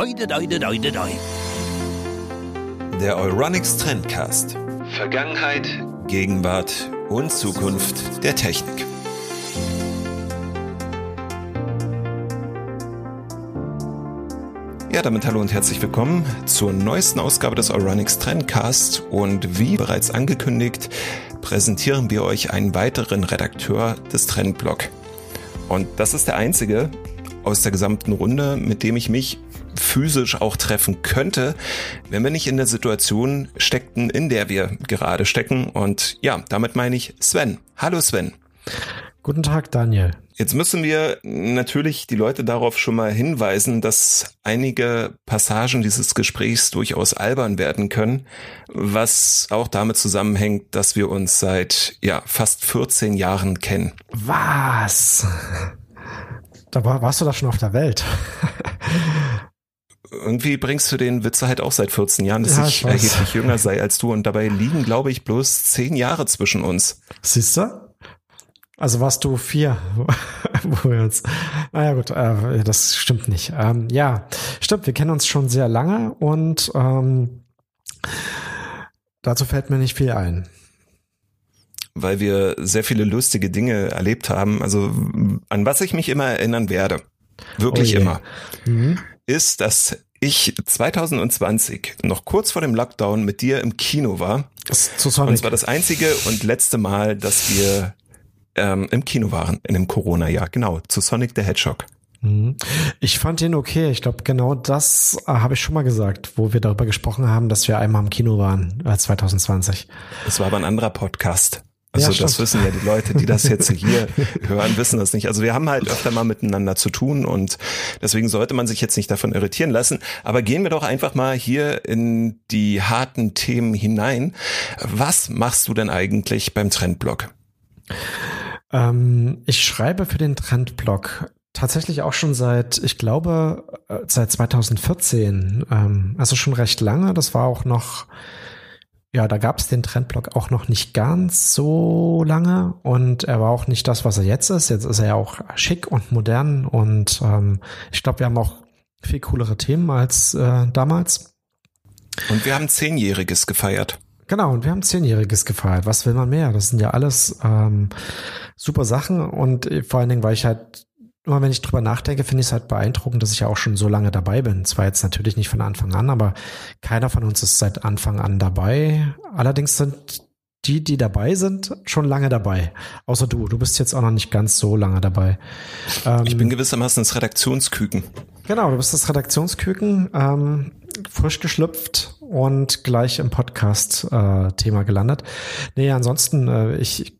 Oide, oide, oide, oide. Der Euronics Trendcast. Vergangenheit, Gegenwart und Zukunft der Technik. Ja, damit hallo und herzlich willkommen zur neuesten Ausgabe des Euronics Trendcast und wie bereits angekündigt, präsentieren wir euch einen weiteren Redakteur des Trendblog. Und das ist der einzige aus der gesamten Runde, mit dem ich mich physisch auch treffen könnte, wenn wir nicht in der Situation steckten, in der wir gerade stecken. Und ja, damit meine ich Sven. Hallo Sven. Guten Tag, Daniel. Jetzt müssen wir natürlich die Leute darauf schon mal hinweisen, dass einige Passagen dieses Gesprächs durchaus albern werden können, was auch damit zusammenhängt, dass wir uns seit ja fast 14 Jahren kennen. Was? Da war, warst du da schon auf der Welt? Irgendwie bringst du den Witze halt auch seit 14 Jahren, dass ja, ich, ich erheblich jünger sei als du und dabei liegen, glaube ich, bloß zehn Jahre zwischen uns. Siehst du? Also warst du vier, wo wir jetzt, naja gut, äh, das stimmt nicht. Ähm, ja, stimmt, wir kennen uns schon sehr lange und ähm, dazu fällt mir nicht viel ein. Weil wir sehr viele lustige Dinge erlebt haben. Also an was ich mich immer erinnern werde, wirklich oh immer, mhm ist, dass ich 2020 noch kurz vor dem Lockdown mit dir im Kino war. Das zu Sonic. Und es war das einzige und letzte Mal, dass wir ähm, im Kino waren in dem Corona-Jahr. Genau, zu Sonic the Hedgehog. Mhm. Ich fand ihn okay. Ich glaube, genau das äh, habe ich schon mal gesagt, wo wir darüber gesprochen haben, dass wir einmal im Kino waren, äh, 2020. Das war aber ein anderer Podcast. Also ja, das wissen ja die Leute, die das jetzt hier hören, wissen das nicht. Also wir haben halt öfter mal miteinander zu tun und deswegen sollte man sich jetzt nicht davon irritieren lassen. Aber gehen wir doch einfach mal hier in die harten Themen hinein. Was machst du denn eigentlich beim Trendblog? Ähm, ich schreibe für den Trendblog tatsächlich auch schon seit, ich glaube, äh, seit 2014. Ähm, also schon recht lange. Das war auch noch ja, da gab es den Trendblock auch noch nicht ganz so lange und er war auch nicht das, was er jetzt ist. Jetzt ist er ja auch schick und modern und ähm, ich glaube, wir haben auch viel coolere Themen als äh, damals. Und wir haben Zehnjähriges gefeiert. Genau, und wir haben Zehnjähriges gefeiert. Was will man mehr? Das sind ja alles ähm, super Sachen und äh, vor allen Dingen, weil ich halt immer wenn ich drüber nachdenke, finde ich es halt beeindruckend, dass ich ja auch schon so lange dabei bin. Zwar jetzt natürlich nicht von Anfang an, aber keiner von uns ist seit Anfang an dabei. Allerdings sind die, die dabei sind, schon lange dabei. Außer du. Du bist jetzt auch noch nicht ganz so lange dabei. Ähm, ich bin gewissermaßen das Redaktionsküken. Genau, du bist das Redaktionsküken, ähm, frisch geschlüpft und gleich im Podcast-Thema äh, gelandet. Nee, ansonsten, äh, ich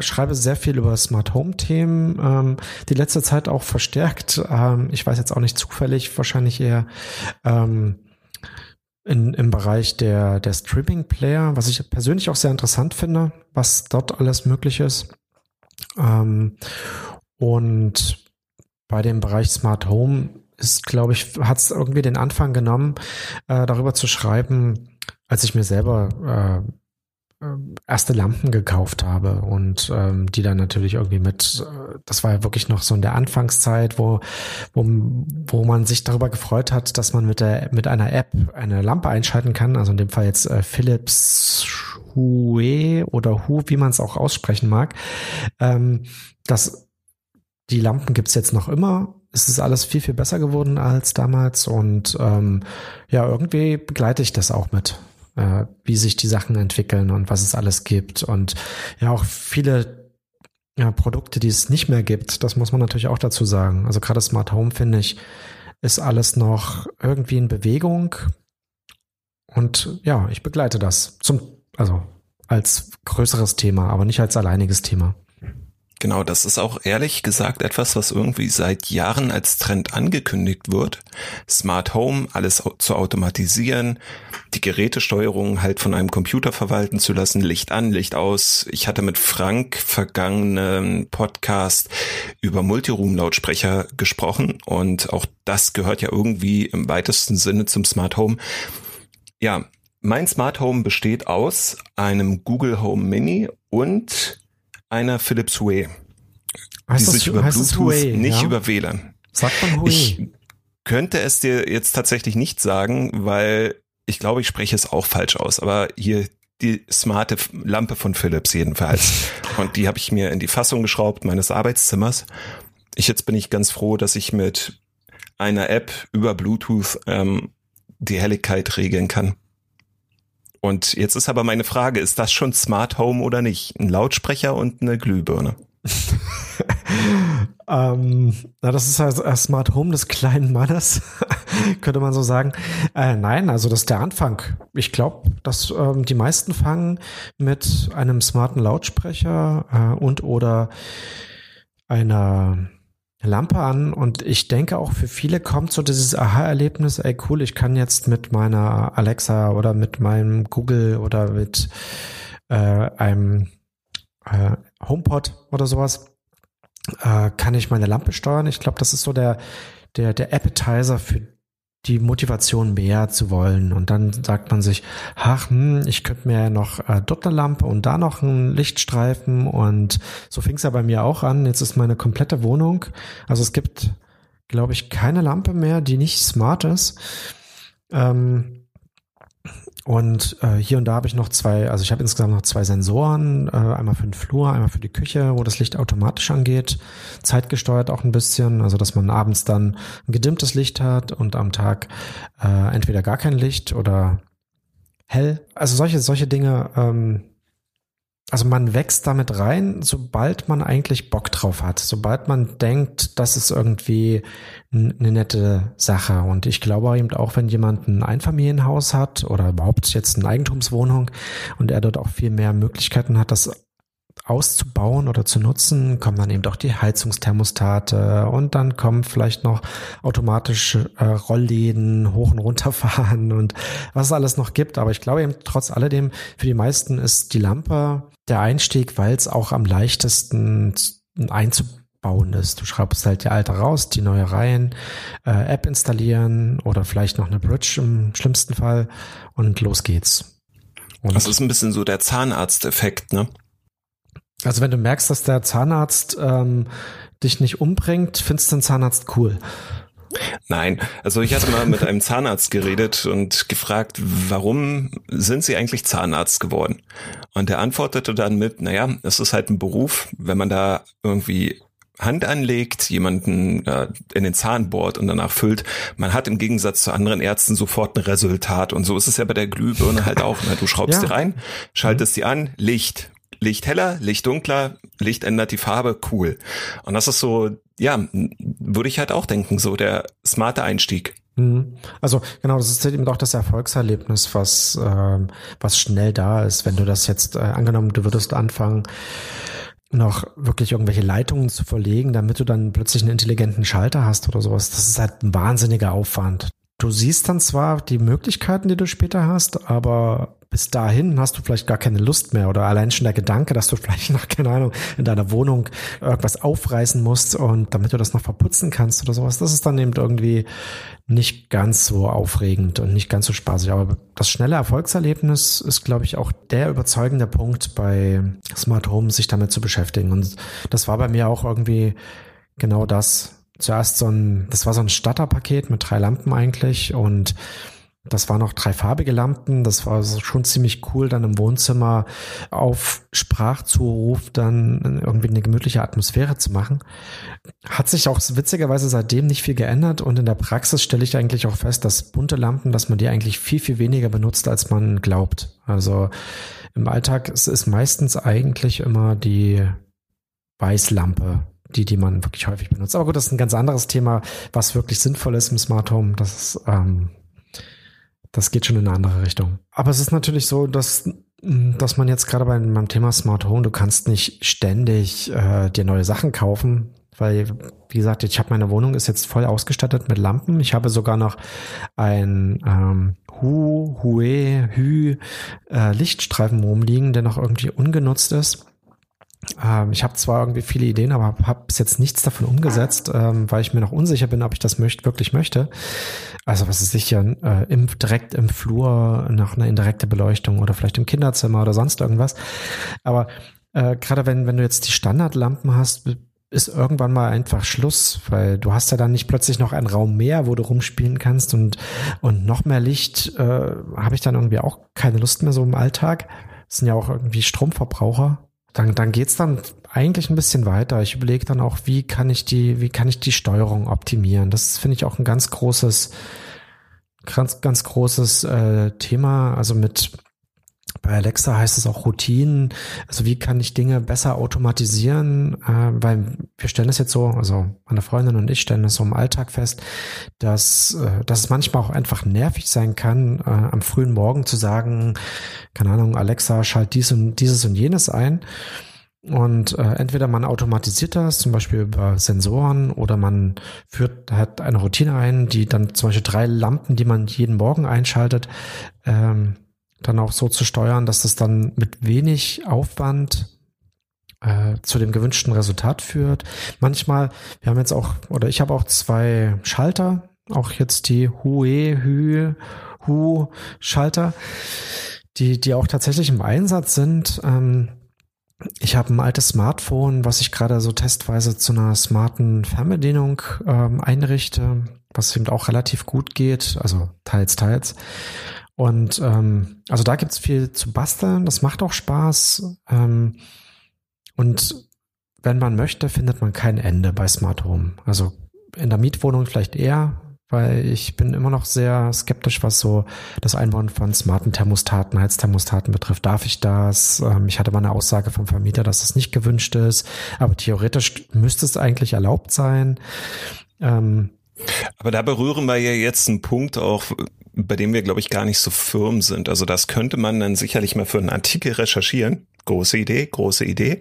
schreibe sehr viel über Smart Home Themen, ähm, die letzte Zeit auch verstärkt. Ähm, ich weiß jetzt auch nicht zufällig, wahrscheinlich eher ähm, in, im Bereich der, der Streaming Player, was ich persönlich auch sehr interessant finde, was dort alles möglich ist. Ähm, und bei dem Bereich Smart Home ist, glaube ich, hat es irgendwie den Anfang genommen, äh, darüber zu schreiben, als ich mir selber äh, erste Lampen gekauft habe und ähm, die dann natürlich irgendwie mit, äh, das war ja wirklich noch so in der Anfangszeit, wo, wo, wo man sich darüber gefreut hat, dass man mit der mit einer App eine Lampe einschalten kann, also in dem Fall jetzt äh, Philips Hue oder Hu, wie man es auch aussprechen mag. Ähm, das, die Lampen gibt's jetzt noch immer. Es ist alles viel, viel besser geworden als damals und ähm, ja, irgendwie begleite ich das auch mit äh, wie sich die Sachen entwickeln und was es alles gibt. Und ja, auch viele ja, Produkte, die es nicht mehr gibt, das muss man natürlich auch dazu sagen. Also gerade Smart Home, finde ich, ist alles noch irgendwie in Bewegung. Und ja, ich begleite das zum, also als größeres Thema, aber nicht als alleiniges Thema. Genau, das ist auch ehrlich gesagt etwas, was irgendwie seit Jahren als Trend angekündigt wird. Smart Home, alles zu automatisieren, die Gerätesteuerung halt von einem Computer verwalten zu lassen, Licht an, Licht aus. Ich hatte mit Frank vergangenen Podcast über Multiroom-Lautsprecher gesprochen und auch das gehört ja irgendwie im weitesten Sinne zum Smart Home. Ja, mein Smart Home besteht aus einem Google Home Mini und einer Philips Hue. Heißt die das, sich über Bluetooth, Hue, nicht ja? über WLAN. Sagt man Hue? Ich, könnte es dir jetzt tatsächlich nicht sagen, weil ich glaube, ich spreche es auch falsch aus, aber hier die smarte Lampe von Philips jedenfalls. Und die habe ich mir in die Fassung geschraubt meines Arbeitszimmers. Ich jetzt bin ich ganz froh, dass ich mit einer App über Bluetooth ähm, die Helligkeit regeln kann. Und jetzt ist aber meine Frage, ist das schon Smart Home oder nicht? Ein Lautsprecher und eine Glühbirne. ähm, na, das ist also ein Smart Home des kleinen Mannes, könnte man so sagen. Äh, nein, also das ist der Anfang. Ich glaube, dass ähm, die meisten fangen mit einem smarten Lautsprecher äh, und oder einer Lampe an und ich denke auch für viele kommt so dieses Aha-Erlebnis, ey cool, ich kann jetzt mit meiner Alexa oder mit meinem Google oder mit äh, einem äh, HomePod oder sowas, äh, kann ich meine Lampe steuern. Ich glaube, das ist so der, der, der Appetizer für die Motivation mehr zu wollen. Und dann sagt man sich, ach, hm, ich könnte mir noch äh, dort eine Lampe und da noch einen Lichtstreifen. Und so fing es ja bei mir auch an. Jetzt ist meine komplette Wohnung. Also es gibt, glaube ich, keine Lampe mehr, die nicht smart ist. Ähm, und äh, hier und da habe ich noch zwei, also ich habe insgesamt noch zwei Sensoren, äh, einmal für den Flur, einmal für die Küche, wo das Licht automatisch angeht, zeitgesteuert auch ein bisschen, also dass man abends dann ein gedimmtes Licht hat und am Tag äh, entweder gar kein Licht oder hell. Also solche, solche Dinge ähm, also man wächst damit rein, sobald man eigentlich Bock drauf hat, sobald man denkt, das ist irgendwie eine nette Sache. Und ich glaube eben auch, wenn jemand ein Einfamilienhaus hat oder überhaupt jetzt eine Eigentumswohnung und er dort auch viel mehr Möglichkeiten hat, das auszubauen oder zu nutzen, kommen dann eben doch die Heizungsthermostate und dann kommen vielleicht noch automatische äh, Rollläden hoch und runter fahren und was es alles noch gibt. Aber ich glaube eben trotz alledem, für die meisten ist die Lampe der Einstieg, weil es auch am leichtesten einzubauen ist. Du schreibst halt die alte raus, die neue rein, äh, App installieren oder vielleicht noch eine Bridge im schlimmsten Fall und los geht's. Und das ist ein bisschen so der Zahnarzteffekt, ne? Also wenn du merkst, dass der Zahnarzt ähm, dich nicht umbringt, findest du den Zahnarzt cool. Nein, also ich hatte mal mit einem Zahnarzt geredet und gefragt, warum sind Sie eigentlich Zahnarzt geworden? Und er antwortete dann mit, naja, es ist halt ein Beruf, wenn man da irgendwie Hand anlegt, jemanden äh, in den Zahn bohrt und danach füllt, man hat im Gegensatz zu anderen Ärzten sofort ein Resultat. Und so ist es ja bei der Glühbirne halt auch. Ne? Du schraubst ja. die rein, schaltest die an, Licht, Licht heller, Licht dunkler, Licht ändert die Farbe, cool. Und das ist so, ja, würde ich halt auch denken, so der smarte Einstieg. Mhm. Also genau, das ist eben auch das Erfolgserlebnis, was ähm, was schnell da ist. Wenn du das jetzt äh, angenommen, du würdest anfangen, noch wirklich irgendwelche Leitungen zu verlegen, damit du dann plötzlich einen intelligenten Schalter hast oder sowas. Das ist halt ein wahnsinniger Aufwand. Du siehst dann zwar die Möglichkeiten, die du später hast, aber bis dahin hast du vielleicht gar keine Lust mehr oder allein schon der Gedanke, dass du vielleicht noch, keine Ahnung, in deiner Wohnung irgendwas aufreißen musst und damit du das noch verputzen kannst oder sowas, das ist dann eben irgendwie nicht ganz so aufregend und nicht ganz so spaßig. Aber das schnelle Erfolgserlebnis ist, glaube ich, auch der überzeugende Punkt bei Smart Home, sich damit zu beschäftigen. Und das war bei mir auch irgendwie genau das. Zuerst so ein, das war so ein Starterpaket mit drei Lampen eigentlich und das waren noch drei farbige Lampen. Das war schon ziemlich cool, dann im Wohnzimmer auf Sprachzuruf dann irgendwie eine gemütliche Atmosphäre zu machen. Hat sich auch witzigerweise seitdem nicht viel geändert und in der Praxis stelle ich eigentlich auch fest, dass bunte Lampen, dass man die eigentlich viel, viel weniger benutzt, als man glaubt. Also im Alltag ist es meistens eigentlich immer die Weißlampe, die, die man wirklich häufig benutzt. Aber gut, das ist ein ganz anderes Thema, was wirklich sinnvoll ist im Smart Home. Das ist, ähm, das geht schon in eine andere Richtung. Aber es ist natürlich so, dass dass man jetzt gerade beim, beim Thema Smart Home, du kannst nicht ständig äh, dir neue Sachen kaufen, weil, wie gesagt, ich habe meine Wohnung ist jetzt voll ausgestattet mit Lampen. Ich habe sogar noch ein ähm, Hu, Hue, Hü äh, Lichtstreifen rumliegen, der noch irgendwie ungenutzt ist. Ähm, ich habe zwar irgendwie viele Ideen, aber habe bis jetzt nichts davon umgesetzt, ähm, weil ich mir noch unsicher bin, ob ich das möcht, wirklich möchte. Also was ist sicher äh, im, direkt im Flur nach einer indirekte Beleuchtung oder vielleicht im Kinderzimmer oder sonst irgendwas. Aber äh, gerade wenn, wenn du jetzt die Standardlampen hast, ist irgendwann mal einfach Schluss, weil du hast ja dann nicht plötzlich noch einen Raum mehr, wo du rumspielen kannst und, und noch mehr Licht äh, habe ich dann irgendwie auch keine Lust mehr so im Alltag. Das sind ja auch irgendwie Stromverbraucher. Dann, dann geht's dann eigentlich ein bisschen weiter. Ich überlege dann auch, wie kann ich die, wie kann ich die Steuerung optimieren? Das finde ich auch ein ganz großes, ganz, ganz großes äh, Thema. Also mit bei Alexa heißt es auch Routinen. Also wie kann ich Dinge besser automatisieren? Äh, weil wir stellen es jetzt so, also meine Freundin und ich stellen es so im Alltag fest, dass, äh, dass es manchmal auch einfach nervig sein kann, äh, am frühen Morgen zu sagen, keine Ahnung, Alexa, schalt dies und dieses und jenes ein. Und äh, entweder man automatisiert das, zum Beispiel über Sensoren, oder man führt hat eine Routine ein, die dann zum Beispiel drei Lampen, die man jeden Morgen einschaltet, ähm, dann auch so zu steuern, dass das dann mit wenig Aufwand äh, zu dem gewünschten Resultat führt. Manchmal, wir haben jetzt auch, oder ich habe auch zwei Schalter, auch jetzt die Hue, Hue, Hu Schalter, die, die auch tatsächlich im Einsatz sind. Ähm, ich habe ein altes Smartphone, was ich gerade so testweise zu einer smarten Fernbedienung ähm, einrichte, was eben auch relativ gut geht, also teils, teils. Und ähm, also da gibt's viel zu basteln, das macht auch Spaß. Ähm, und wenn man möchte, findet man kein Ende bei Smart Home. Also in der Mietwohnung vielleicht eher, weil ich bin immer noch sehr skeptisch, was so das Einbauen von smarten Thermostaten, Heizthermostaten betrifft. Darf ich das? Ähm, ich hatte mal eine Aussage vom Vermieter, dass das nicht gewünscht ist, aber theoretisch müsste es eigentlich erlaubt sein. Ähm, aber da berühren wir ja jetzt einen Punkt auch, bei dem wir, glaube ich, gar nicht so firm sind. Also das könnte man dann sicherlich mal für einen Artikel recherchieren. Große Idee, große Idee.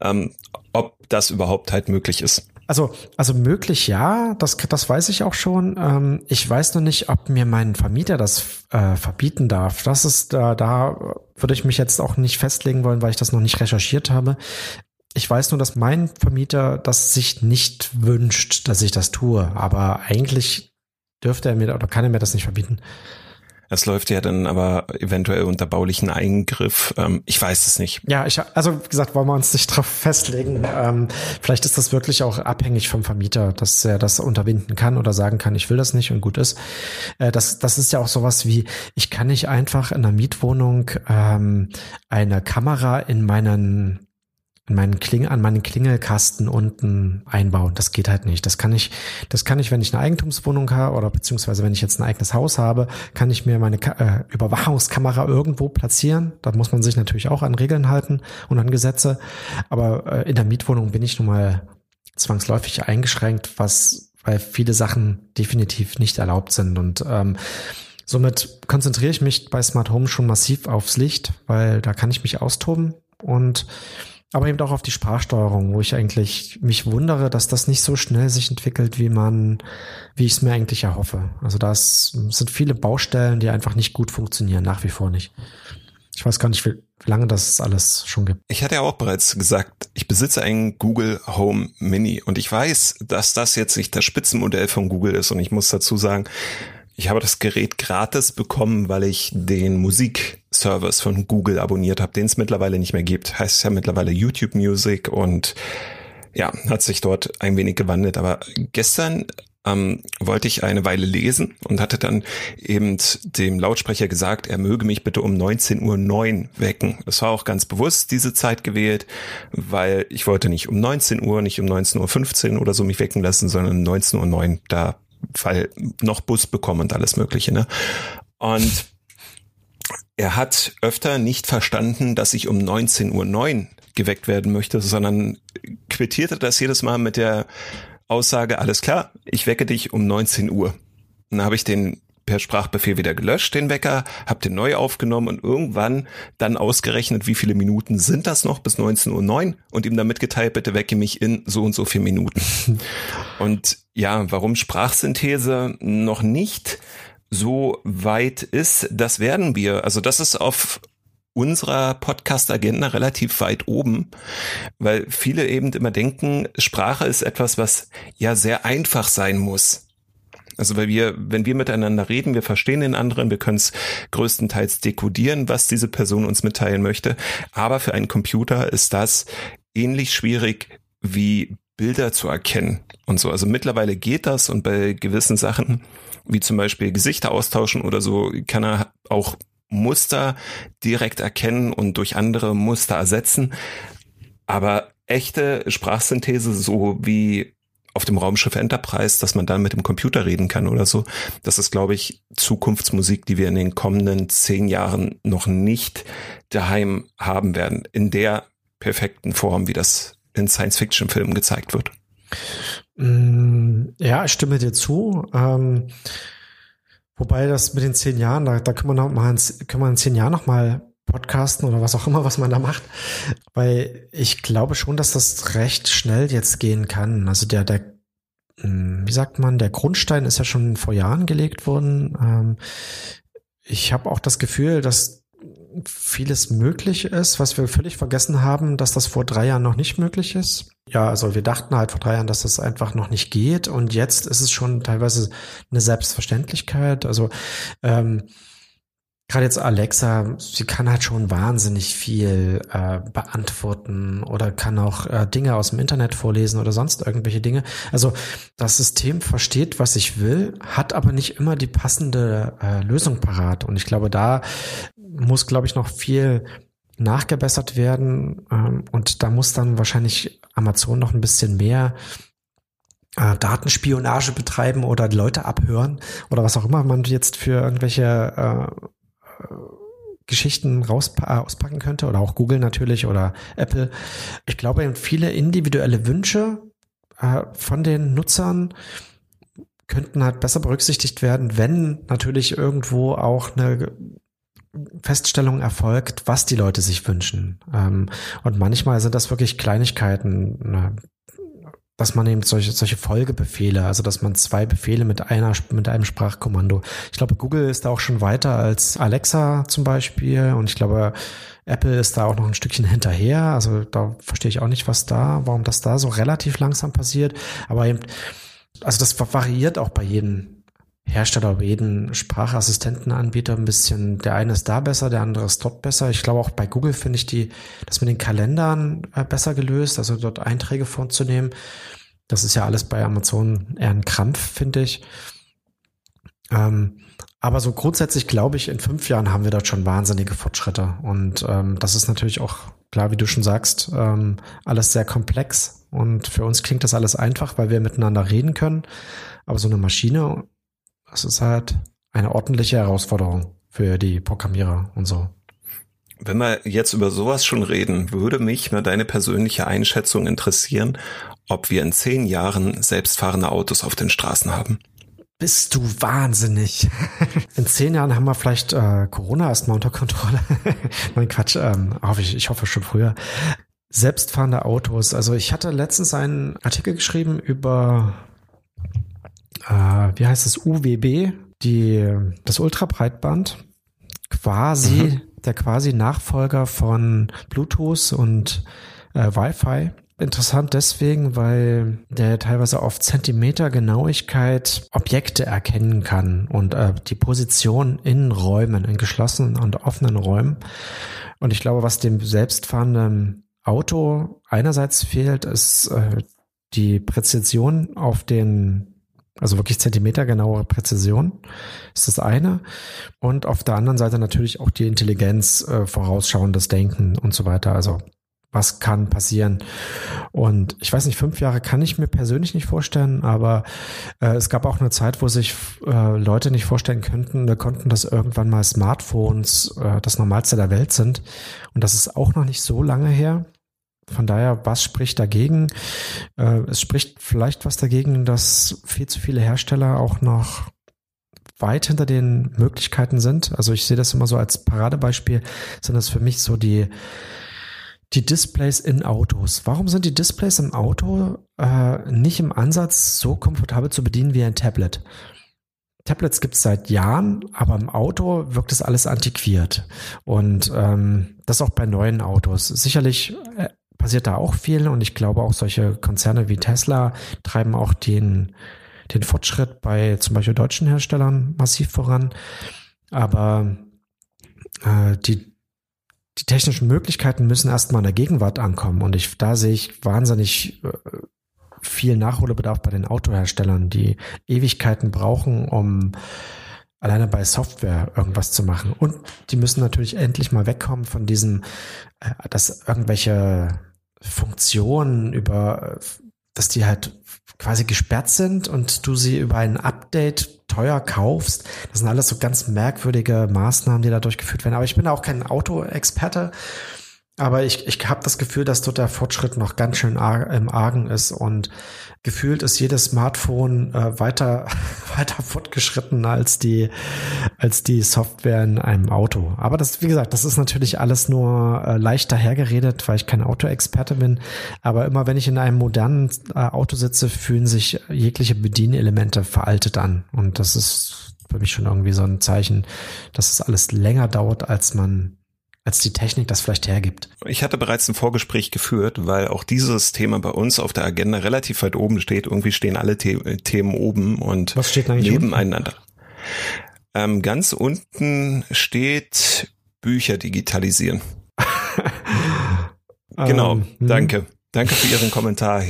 Ähm, ob das überhaupt halt möglich ist. Also, also möglich ja, das, das weiß ich auch schon. Ähm, ich weiß noch nicht, ob mir mein Vermieter das äh, verbieten darf. Das ist, äh, da würde ich mich jetzt auch nicht festlegen wollen, weil ich das noch nicht recherchiert habe. Ich weiß nur, dass mein Vermieter das sich nicht wünscht, dass ich das tue. Aber eigentlich dürfte er mir oder kann er mir das nicht verbieten. Es läuft ja dann aber eventuell unter baulichen Eingriff. Ähm, ich weiß es nicht. Ja, ich, also wie gesagt, wollen wir uns nicht drauf festlegen. Ähm, vielleicht ist das wirklich auch abhängig vom Vermieter, dass er das unterbinden kann oder sagen kann, ich will das nicht und gut ist. Äh, das, das ist ja auch sowas wie, ich kann nicht einfach in einer Mietwohnung ähm, eine Kamera in meinen an meinen Kling, an meinen Klingelkasten unten einbauen. Das geht halt nicht. Das kann ich, das kann ich, wenn ich eine Eigentumswohnung habe oder beziehungsweise wenn ich jetzt ein eigenes Haus habe, kann ich mir meine äh, Überwachungskamera irgendwo platzieren. Da muss man sich natürlich auch an Regeln halten und an Gesetze. Aber äh, in der Mietwohnung bin ich nun mal zwangsläufig eingeschränkt, was, weil viele Sachen definitiv nicht erlaubt sind und ähm, Somit konzentriere ich mich bei Smart Home schon massiv aufs Licht, weil da kann ich mich austoben und aber eben auch auf die Sprachsteuerung, wo ich eigentlich mich wundere, dass das nicht so schnell sich entwickelt, wie man, wie ich es mir eigentlich erhoffe. Also das sind viele Baustellen, die einfach nicht gut funktionieren, nach wie vor nicht. Ich weiß gar nicht, wie, wie lange das alles schon gibt. Ich hatte ja auch bereits gesagt, ich besitze einen Google Home Mini und ich weiß, dass das jetzt nicht das Spitzenmodell von Google ist und ich muss dazu sagen, ich habe das Gerät gratis bekommen, weil ich den Musikservice von Google abonniert habe, den es mittlerweile nicht mehr gibt. Heißt ja mittlerweile YouTube Music und ja, hat sich dort ein wenig gewandelt. Aber gestern ähm, wollte ich eine Weile lesen und hatte dann eben dem Lautsprecher gesagt, er möge mich bitte um 19.09 Uhr wecken. Es war auch ganz bewusst diese Zeit gewählt, weil ich wollte nicht um 19 Uhr, nicht um 19.15 Uhr oder so mich wecken lassen, sondern um 19.09 Uhr. Da weil noch Bus bekommen und alles Mögliche. Ne? Und er hat öfter nicht verstanden, dass ich um 19.09 Uhr geweckt werden möchte, sondern quittierte das jedes Mal mit der Aussage, alles klar, ich wecke dich um 19 Uhr. Dann habe ich den per Sprachbefehl wieder gelöscht, den Wecker, habe den neu aufgenommen und irgendwann dann ausgerechnet, wie viele Minuten sind das noch bis 19.09 Uhr und ihm dann mitgeteilt, bitte wecke mich in so und so vier Minuten. und ja, warum Sprachsynthese noch nicht so weit ist, das werden wir. Also das ist auf unserer Podcast-Agenda relativ weit oben, weil viele eben immer denken, Sprache ist etwas, was ja sehr einfach sein muss. Also weil wir, wenn wir miteinander reden, wir verstehen den anderen, wir können es größtenteils dekodieren, was diese Person uns mitteilen möchte. Aber für einen Computer ist das ähnlich schwierig wie Bilder zu erkennen und so. Also mittlerweile geht das und bei gewissen Sachen, wie zum Beispiel Gesichter austauschen oder so, kann er auch Muster direkt erkennen und durch andere Muster ersetzen. Aber echte Sprachsynthese, so wie auf dem Raumschiff Enterprise, dass man dann mit dem Computer reden kann oder so. Das ist, glaube ich, Zukunftsmusik, die wir in den kommenden zehn Jahren noch nicht daheim haben werden. In der perfekten Form, wie das in Science-Fiction-Filmen gezeigt wird. Mm, ja, ich stimme dir zu. Ähm, wobei das mit den zehn Jahren, da, da können wir noch mal, können wir in zehn Jahren noch mal podcasten oder was auch immer, was man da macht. Weil ich glaube schon, dass das recht schnell jetzt gehen kann. Also der, der, hm, wie sagt man, der Grundstein ist ja schon vor Jahren gelegt worden. Ähm, ich habe auch das Gefühl, dass vieles möglich ist, was wir völlig vergessen haben, dass das vor drei Jahren noch nicht möglich ist. Ja, also wir dachten halt vor drei Jahren, dass das einfach noch nicht geht und jetzt ist es schon teilweise eine Selbstverständlichkeit. Also ähm, gerade jetzt Alexa, sie kann halt schon wahnsinnig viel äh, beantworten oder kann auch äh, Dinge aus dem Internet vorlesen oder sonst irgendwelche Dinge. Also das System versteht, was ich will, hat aber nicht immer die passende äh, Lösung parat. Und ich glaube, da muss, glaube ich, noch viel nachgebessert werden. Ähm, und da muss dann wahrscheinlich Amazon noch ein bisschen mehr äh, Datenspionage betreiben oder Leute abhören oder was auch immer man jetzt für irgendwelche äh, Geschichten raus äh, auspacken könnte oder auch Google natürlich oder Apple. Ich glaube, viele individuelle Wünsche äh, von den Nutzern könnten halt besser berücksichtigt werden, wenn natürlich irgendwo auch eine Feststellung erfolgt, was die Leute sich wünschen. Ähm, und manchmal sind das wirklich Kleinigkeiten. Ne? Dass man eben solche, solche Folgebefehle, also dass man zwei Befehle mit einer, mit einem Sprachkommando. Ich glaube, Google ist da auch schon weiter als Alexa zum Beispiel und ich glaube, Apple ist da auch noch ein Stückchen hinterher. Also da verstehe ich auch nicht, was da, warum das da so relativ langsam passiert. Aber eben, also das variiert auch bei jedem Hersteller, bei jedem Sprachassistentenanbieter ein bisschen. Der eine ist da besser, der andere ist dort besser. Ich glaube auch bei Google finde ich die, das mit den Kalendern äh, besser gelöst, also dort Einträge vorzunehmen. Das ist ja alles bei Amazon eher ein Krampf, finde ich. Ähm, aber so grundsätzlich glaube ich, in fünf Jahren haben wir dort schon wahnsinnige Fortschritte. Und ähm, das ist natürlich auch, klar, wie du schon sagst, ähm, alles sehr komplex. Und für uns klingt das alles einfach, weil wir miteinander reden können. Aber so eine Maschine das ist halt eine ordentliche Herausforderung für die Programmierer und so. Wenn wir jetzt über sowas schon reden, würde mich mal deine persönliche Einschätzung interessieren, ob wir in zehn Jahren selbstfahrende Autos auf den Straßen haben. Bist du wahnsinnig? In zehn Jahren haben wir vielleicht äh, Corona erstmal unter Kontrolle. Nein, Quatsch, ähm, hoffe ich, ich hoffe schon früher. Selbstfahrende Autos. Also ich hatte letztens einen Artikel geschrieben über äh, wie heißt es, UWB, die, das Ultrabreitband, quasi, mhm. der quasi Nachfolger von Bluetooth und äh, Wi-Fi. Interessant deswegen, weil der teilweise auf Zentimetergenauigkeit Objekte erkennen kann und äh, die Position in Räumen, in geschlossenen und offenen Räumen. Und ich glaube, was dem selbstfahrenden Auto einerseits fehlt, ist äh, die Präzision auf den also wirklich zentimetergenauere Präzision ist das eine. Und auf der anderen Seite natürlich auch die Intelligenz, äh, vorausschauendes Denken und so weiter. Also was kann passieren? Und ich weiß nicht, fünf Jahre kann ich mir persönlich nicht vorstellen, aber äh, es gab auch eine Zeit, wo sich äh, Leute nicht vorstellen könnten, wir konnten, dass irgendwann mal Smartphones äh, das Normalste der Welt sind. Und das ist auch noch nicht so lange her. Von daher, was spricht dagegen? Äh, es spricht vielleicht was dagegen, dass viel zu viele Hersteller auch noch weit hinter den Möglichkeiten sind. Also ich sehe das immer so als Paradebeispiel, sind das für mich so die, die Displays in Autos. Warum sind die Displays im Auto äh, nicht im Ansatz so komfortabel zu bedienen wie ein Tablet? Tablets gibt es seit Jahren, aber im Auto wirkt es alles antiquiert. Und ähm, das auch bei neuen Autos. Sicherlich äh, passiert da auch viel und ich glaube auch solche Konzerne wie Tesla treiben auch den, den Fortschritt bei zum Beispiel deutschen Herstellern massiv voran. Aber äh, die, die technischen Möglichkeiten müssen erstmal in der Gegenwart ankommen und ich, da sehe ich wahnsinnig äh, viel Nachholbedarf bei den Autoherstellern, die Ewigkeiten brauchen, um alleine bei Software irgendwas zu machen. Und die müssen natürlich endlich mal wegkommen von diesem, äh, dass irgendwelche Funktionen über, dass die halt quasi gesperrt sind und du sie über ein Update teuer kaufst. Das sind alles so ganz merkwürdige Maßnahmen, die da durchgeführt werden. Aber ich bin auch kein Autoexperte. Aber ich, ich habe das Gefühl, dass dort der Fortschritt noch ganz schön ar im Argen ist und gefühlt ist jedes Smartphone äh, weiter weiter fortgeschritten als die als die Software in einem Auto. Aber das, wie gesagt, das ist natürlich alles nur äh, leicht dahergeredet, weil ich kein Autoexperte bin. Aber immer wenn ich in einem modernen äh, Auto sitze, fühlen sich jegliche Bedienelemente veraltet an und das ist für mich schon irgendwie so ein Zeichen, dass es alles länger dauert, als man als die Technik das vielleicht hergibt. Ich hatte bereits ein Vorgespräch geführt, weil auch dieses Thema bei uns auf der Agenda relativ weit oben steht. Irgendwie stehen alle The Themen oben und nebeneinander. Ähm, ganz unten steht Bücher digitalisieren. genau, ähm, danke. Danke für Ihren Kommentar.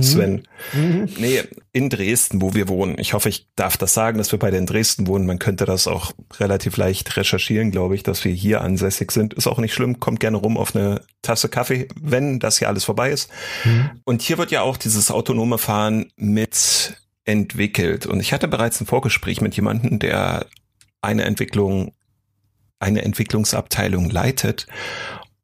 Sven. Mhm. Nee, in Dresden, wo wir wohnen. Ich hoffe, ich darf das sagen, dass wir beide in Dresden wohnen. Man könnte das auch relativ leicht recherchieren, glaube ich, dass wir hier ansässig sind. Ist auch nicht schlimm. Kommt gerne rum auf eine Tasse Kaffee, wenn das hier alles vorbei ist. Mhm. Und hier wird ja auch dieses autonome Fahren mit entwickelt. Und ich hatte bereits ein Vorgespräch mit jemandem, der eine Entwicklung, eine Entwicklungsabteilung leitet.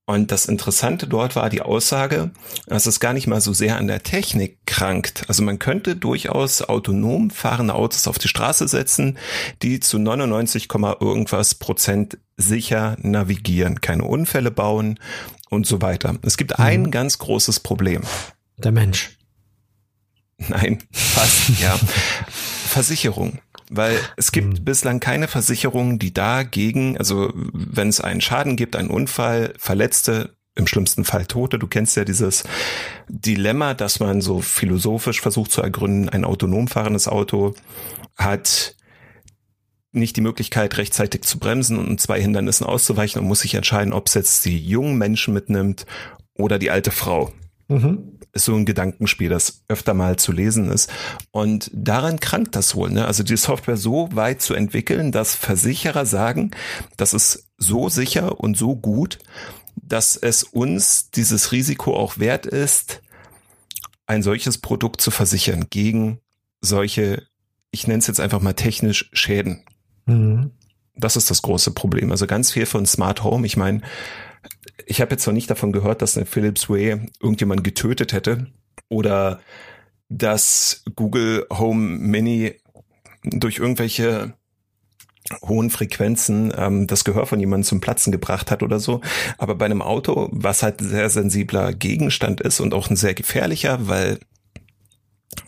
Und das Interessante dort war die Aussage, dass es gar nicht mal so sehr an der Technik krankt. Also man könnte durchaus autonom fahrende Autos auf die Straße setzen, die zu 99, irgendwas Prozent sicher navigieren, keine Unfälle bauen und so weiter. Es gibt mhm. ein ganz großes Problem. Der Mensch. Nein, fast, ja. Versicherung weil es gibt mhm. bislang keine Versicherung, die dagegen, also wenn es einen Schaden gibt, einen Unfall, Verletzte, im schlimmsten Fall Tote. Du kennst ja dieses Dilemma, dass man so philosophisch versucht zu ergründen, ein autonom fahrendes Auto hat nicht die Möglichkeit, rechtzeitig zu bremsen und zwei Hindernissen auszuweichen und muss sich entscheiden, ob es jetzt die jungen Menschen mitnimmt oder die alte Frau. Mhm ist so ein Gedankenspiel, das öfter mal zu lesen ist. Und daran krankt das wohl. Ne? Also die Software so weit zu entwickeln, dass Versicherer sagen, das ist so sicher und so gut, dass es uns dieses Risiko auch wert ist, ein solches Produkt zu versichern gegen solche, ich nenne es jetzt einfach mal technisch Schäden. Mhm. Das ist das große Problem. Also ganz viel von Smart Home. Ich meine, ich habe jetzt noch nicht davon gehört, dass eine Philips Way irgendjemand getötet hätte oder dass Google Home Mini durch irgendwelche hohen Frequenzen ähm, das Gehör von jemandem zum Platzen gebracht hat oder so. Aber bei einem Auto, was halt ein sehr sensibler Gegenstand ist und auch ein sehr gefährlicher, weil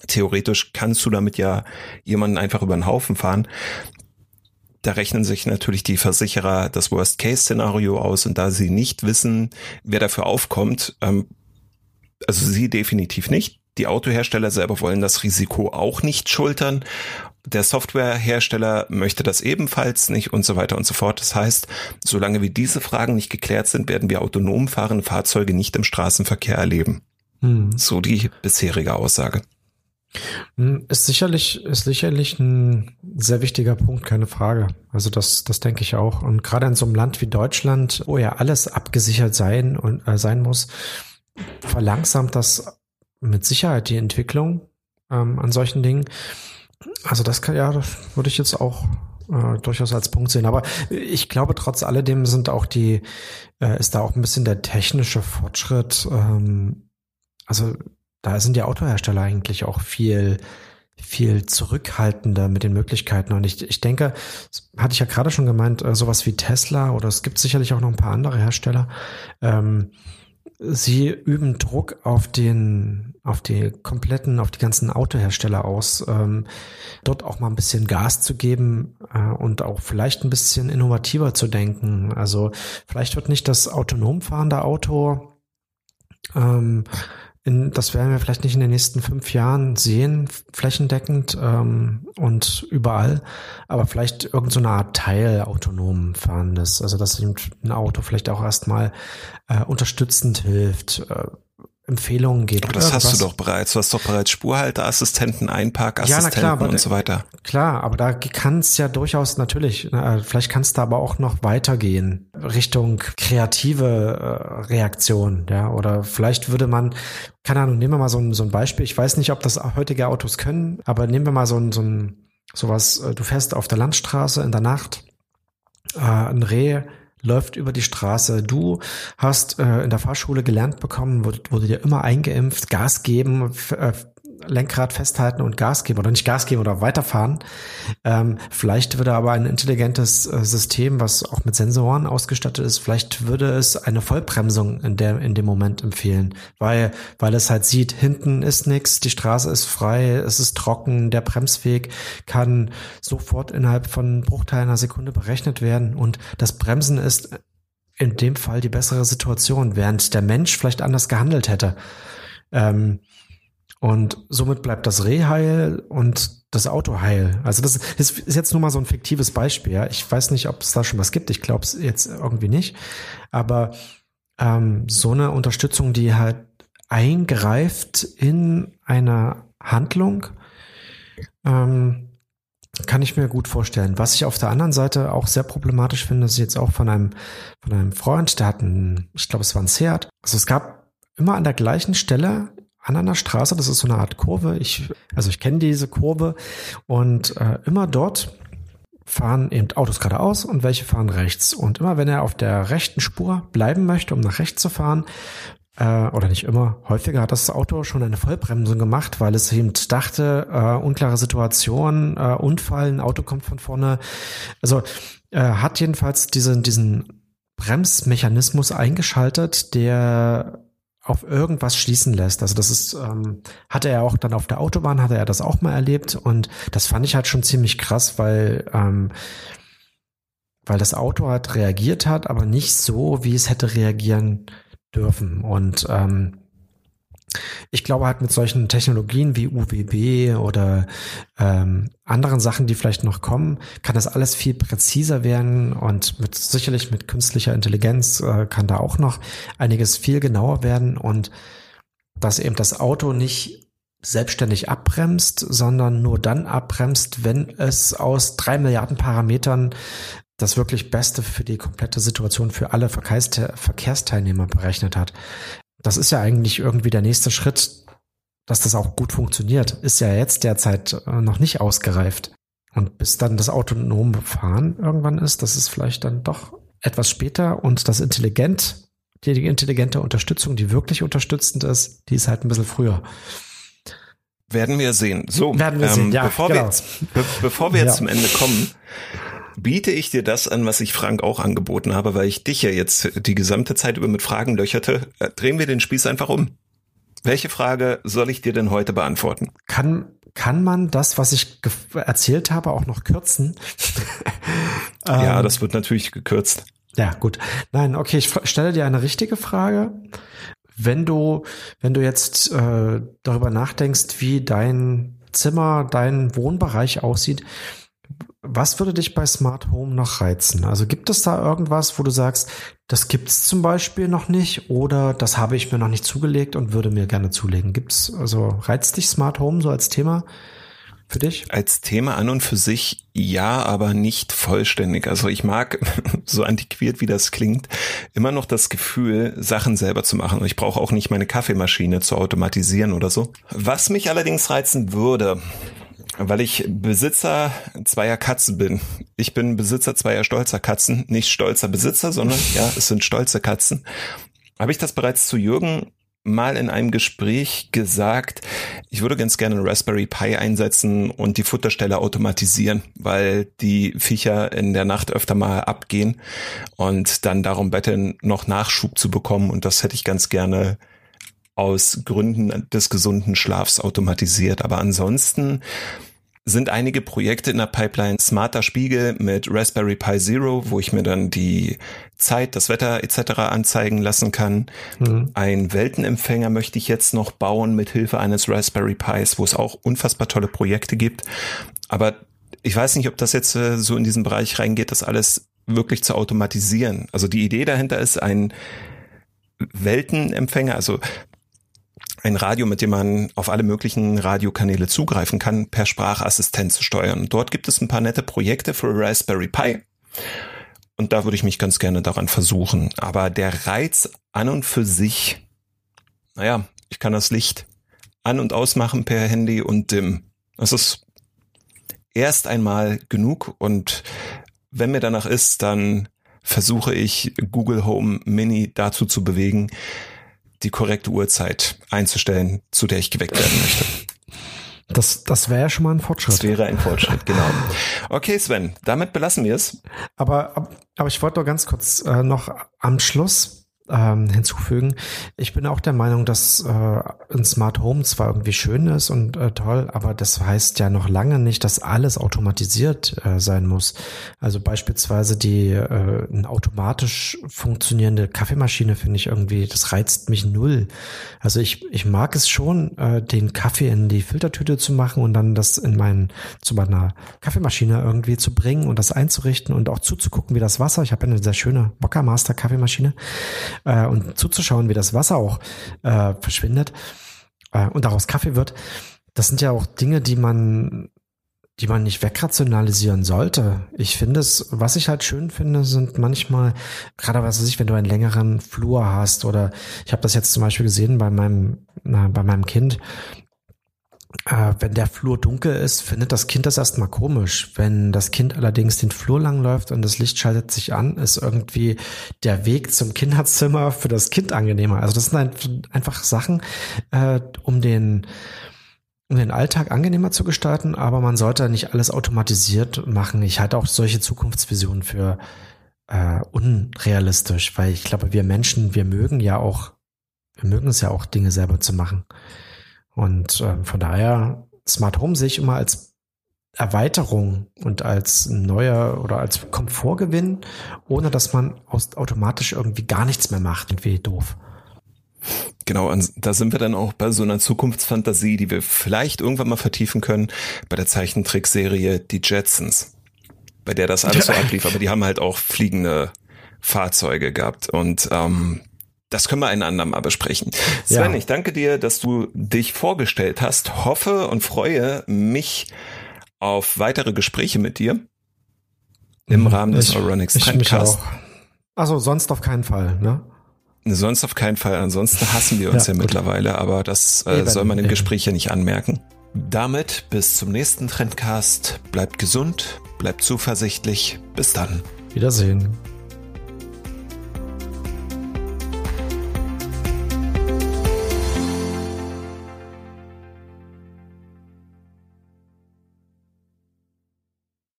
theoretisch kannst du damit ja jemanden einfach über den Haufen fahren, da rechnen sich natürlich die Versicherer das Worst-Case-Szenario aus und da sie nicht wissen, wer dafür aufkommt, ähm, also sie definitiv nicht. Die Autohersteller selber wollen das Risiko auch nicht schultern. Der Softwarehersteller möchte das ebenfalls nicht und so weiter und so fort. Das heißt, solange wir diese Fragen nicht geklärt sind, werden wir autonom fahrende Fahrzeuge nicht im Straßenverkehr erleben. Hm. So die bisherige Aussage. Hm, ist sicherlich, ist sicherlich ein sehr wichtiger Punkt, keine Frage. Also das, das denke ich auch. Und gerade in so einem Land wie Deutschland, wo ja alles abgesichert sein und äh, sein muss, verlangsamt das mit Sicherheit die Entwicklung ähm, an solchen Dingen. Also das kann ja, das würde ich jetzt auch äh, durchaus als Punkt sehen. Aber ich glaube, trotz alledem sind auch die, äh, ist da auch ein bisschen der technische Fortschritt. Ähm, also da sind die Autohersteller eigentlich auch viel, viel zurückhaltender mit den Möglichkeiten. Und ich, ich denke, hatte ich ja gerade schon gemeint, äh, sowas wie Tesla oder es gibt sicherlich auch noch ein paar andere Hersteller. Ähm, sie üben Druck auf den, auf die kompletten, auf die ganzen Autohersteller aus, ähm, dort auch mal ein bisschen Gas zu geben äh, und auch vielleicht ein bisschen innovativer zu denken. Also vielleicht wird nicht das autonom fahrende Auto ähm, in, das werden wir vielleicht nicht in den nächsten fünf Jahren sehen, flächendeckend ähm, und überall, aber vielleicht irgendeine so Art Teil autonom fahrendes, also dass ein Auto vielleicht auch erstmal äh, unterstützend hilft, äh, Empfehlungen geht. Aber das hast du doch bereits. Du hast doch bereits Spurhalteassistenten, Einparkassistenten ja, klar, und so weiter. Klar, aber da kann es ja durchaus natürlich, äh, vielleicht kannst du aber auch noch weitergehen Richtung kreative äh, Reaktion, ja, oder vielleicht würde man, keine Ahnung, nehmen wir mal so ein, so ein Beispiel. Ich weiß nicht, ob das heutige Autos können, aber nehmen wir mal so ein, so ein sowas, äh, du fährst auf der Landstraße in der Nacht, äh, ein Reh läuft über die Straße. Du hast äh, in der Fahrschule gelernt bekommen, wurde, wurde dir immer eingeimpft, Gas geben, äh, Lenkrad festhalten und Gas geben oder nicht Gas geben oder weiterfahren. Ähm, vielleicht würde aber ein intelligentes äh, System, was auch mit Sensoren ausgestattet ist, vielleicht würde es eine Vollbremsung in der in dem Moment empfehlen, weil weil es halt sieht, hinten ist nichts, die Straße ist frei, es ist trocken, der Bremsweg kann sofort innerhalb von Bruchteilen einer Sekunde berechnet werden und das Bremsen ist in dem Fall die bessere Situation, während der Mensch vielleicht anders gehandelt hätte. Ähm, und somit bleibt das Reh heil und das Auto heil. Also das ist jetzt nur mal so ein fiktives Beispiel. Ja. Ich weiß nicht, ob es da schon was gibt. Ich glaube es jetzt irgendwie nicht. Aber ähm, so eine Unterstützung, die halt eingreift in eine Handlung, ähm, kann ich mir gut vorstellen. Was ich auf der anderen Seite auch sehr problematisch finde, ist jetzt auch von einem, von einem Freund, der hat einen, ich glaube, es war ein Seat. Also es gab immer an der gleichen Stelle an einer Straße, das ist so eine Art Kurve. Ich, also ich kenne diese Kurve und äh, immer dort fahren eben Autos geradeaus und welche fahren rechts. Und immer wenn er auf der rechten Spur bleiben möchte, um nach rechts zu fahren, äh, oder nicht immer, häufiger hat das Auto schon eine Vollbremsung gemacht, weil es eben dachte, äh, unklare Situation, äh, Unfall, ein Auto kommt von vorne. Also äh, hat jedenfalls diesen, diesen Bremsmechanismus eingeschaltet, der auf irgendwas schließen lässt. Also das ist, ähm, hatte er auch dann auf der Autobahn, hatte er das auch mal erlebt und das fand ich halt schon ziemlich krass, weil, ähm, weil das Auto halt reagiert hat, aber nicht so, wie es hätte reagieren dürfen. Und ähm, ich glaube halt mit solchen Technologien wie UWB oder ähm, anderen Sachen, die vielleicht noch kommen, kann das alles viel präziser werden und mit sicherlich mit künstlicher Intelligenz äh, kann da auch noch einiges viel genauer werden und dass eben das Auto nicht selbstständig abbremst, sondern nur dann abbremst, wenn es aus drei Milliarden Parametern das wirklich Beste für die komplette Situation für alle Verkehrsteilnehmer berechnet hat das ist ja eigentlich irgendwie der nächste Schritt, dass das auch gut funktioniert. Ist ja jetzt derzeit äh, noch nicht ausgereift. Und bis dann das autonome Fahren irgendwann ist, das ist vielleicht dann doch etwas später und das intelligent, die, die intelligente Unterstützung, die wirklich unterstützend ist, die ist halt ein bisschen früher. Werden wir sehen. So, werden wir ähm, sehen. Ja, bevor genau. wir jetzt, be bevor wir jetzt ja. zum Ende kommen, biete ich dir das an, was ich Frank auch angeboten habe, weil ich dich ja jetzt die gesamte Zeit über mit Fragen löcherte. Äh, drehen wir den Spieß einfach um. Welche Frage soll ich dir denn heute beantworten? Kann, kann man das, was ich erzählt habe, auch noch kürzen? ja, ähm, das wird natürlich gekürzt. Ja, gut. Nein, okay, ich stelle dir eine richtige Frage. Wenn du, wenn du jetzt äh, darüber nachdenkst, wie dein Zimmer, dein Wohnbereich aussieht, was würde dich bei Smart Home noch reizen? Also gibt es da irgendwas, wo du sagst, das gibt's zum Beispiel noch nicht oder das habe ich mir noch nicht zugelegt und würde mir gerne zulegen? Gibt's, also reizt dich Smart Home so als Thema für dich? Als Thema an und für sich ja, aber nicht vollständig. Also ich mag, so antiquiert wie das klingt, immer noch das Gefühl, Sachen selber zu machen. Ich brauche auch nicht meine Kaffeemaschine zu automatisieren oder so. Was mich allerdings reizen würde, weil ich Besitzer zweier Katzen bin. Ich bin Besitzer zweier stolzer Katzen, nicht stolzer Besitzer, sondern ja, es sind stolze Katzen. Habe ich das bereits zu Jürgen mal in einem Gespräch gesagt, ich würde ganz gerne Raspberry Pi einsetzen und die Futterstelle automatisieren, weil die Viecher in der Nacht öfter mal abgehen und dann darum betteln, noch Nachschub zu bekommen und das hätte ich ganz gerne aus Gründen des gesunden Schlafs automatisiert. Aber ansonsten sind einige Projekte in der Pipeline. Smarter Spiegel mit Raspberry Pi Zero, wo ich mir dann die Zeit, das Wetter etc. anzeigen lassen kann. Mhm. Ein Weltenempfänger möchte ich jetzt noch bauen mit Hilfe eines Raspberry Pis, wo es auch unfassbar tolle Projekte gibt. Aber ich weiß nicht, ob das jetzt äh, so in diesen Bereich reingeht, das alles wirklich zu automatisieren. Also die Idee dahinter ist ein Weltenempfänger, also ein Radio, mit dem man auf alle möglichen Radiokanäle zugreifen kann, per Sprachassistent zu steuern. Dort gibt es ein paar nette Projekte für Raspberry Pi. Und da würde ich mich ganz gerne daran versuchen. Aber der Reiz an und für sich, naja, ich kann das Licht an und ausmachen per Handy und dim. Das ist erst einmal genug und wenn mir danach ist, dann versuche ich Google Home Mini dazu zu bewegen, die korrekte Uhrzeit einzustellen, zu der ich geweckt werden möchte. Das, das wäre ja schon mal ein Fortschritt. Das wäre ein Fortschritt, genau. Okay, Sven, damit belassen wir es. Aber, aber ich wollte doch ganz kurz äh, noch am Schluss ähm, hinzufügen. Ich bin auch der Meinung, dass äh, ein Smart Home zwar irgendwie schön ist und äh, toll, aber das heißt ja noch lange nicht, dass alles automatisiert äh, sein muss. Also beispielsweise die äh, eine automatisch funktionierende Kaffeemaschine finde ich irgendwie, das reizt mich null. Also ich, ich mag es schon, äh, den Kaffee in die Filtertüte zu machen und dann das in meinen zu meiner Kaffeemaschine irgendwie zu bringen und das einzurichten und auch zuzugucken, wie das Wasser. Ich habe eine sehr schöne Mocha Master Kaffeemaschine äh, und zuzuschauen, wie das Wasser auch äh, verschwindet äh, und daraus Kaffee wird. Das sind ja auch Dinge, die man die man nicht wegrationalisieren sollte. Ich finde es, was ich halt schön finde, sind manchmal, gerade was weiß ich, wenn du einen längeren Flur hast oder ich habe das jetzt zum Beispiel gesehen bei meinem, na, bei meinem Kind, äh, wenn der Flur dunkel ist, findet das Kind das erstmal komisch. Wenn das Kind allerdings den Flur lang läuft und das Licht schaltet sich an, ist irgendwie der Weg zum Kinderzimmer für das Kind angenehmer. Also das sind einfach Sachen, äh, um den um den Alltag angenehmer zu gestalten, aber man sollte nicht alles automatisiert machen. Ich halte auch solche Zukunftsvisionen für äh, unrealistisch, weil ich glaube, wir Menschen, wir mögen ja auch, wir mögen es ja auch, Dinge selber zu machen. Und äh, von daher, Smart Home sehe ich immer als Erweiterung und als neuer oder als Komfortgewinn, ohne dass man automatisch irgendwie gar nichts mehr macht. Irgendwie doof. Genau, da sind wir dann auch bei so einer Zukunftsfantasie, die wir vielleicht irgendwann mal vertiefen können, bei der Zeichentrickserie Die Jetsons, bei der das alles so ablief, aber die haben halt auch fliegende Fahrzeuge gehabt und ähm, das können wir ein andermal besprechen. Sven, ja. ich danke dir, dass du dich vorgestellt hast. Hoffe und freue mich auf weitere Gespräche mit dir im mhm. Rahmen des Euronics Trendcast. Also sonst auf keinen Fall, ne? Sonst auf keinen Fall. Ansonsten hassen wir uns ja, ja mittlerweile, aber das äh, soll man im Gespräch ja nicht anmerken. Damit bis zum nächsten Trendcast. Bleibt gesund, bleibt zuversichtlich. Bis dann. Wiedersehen.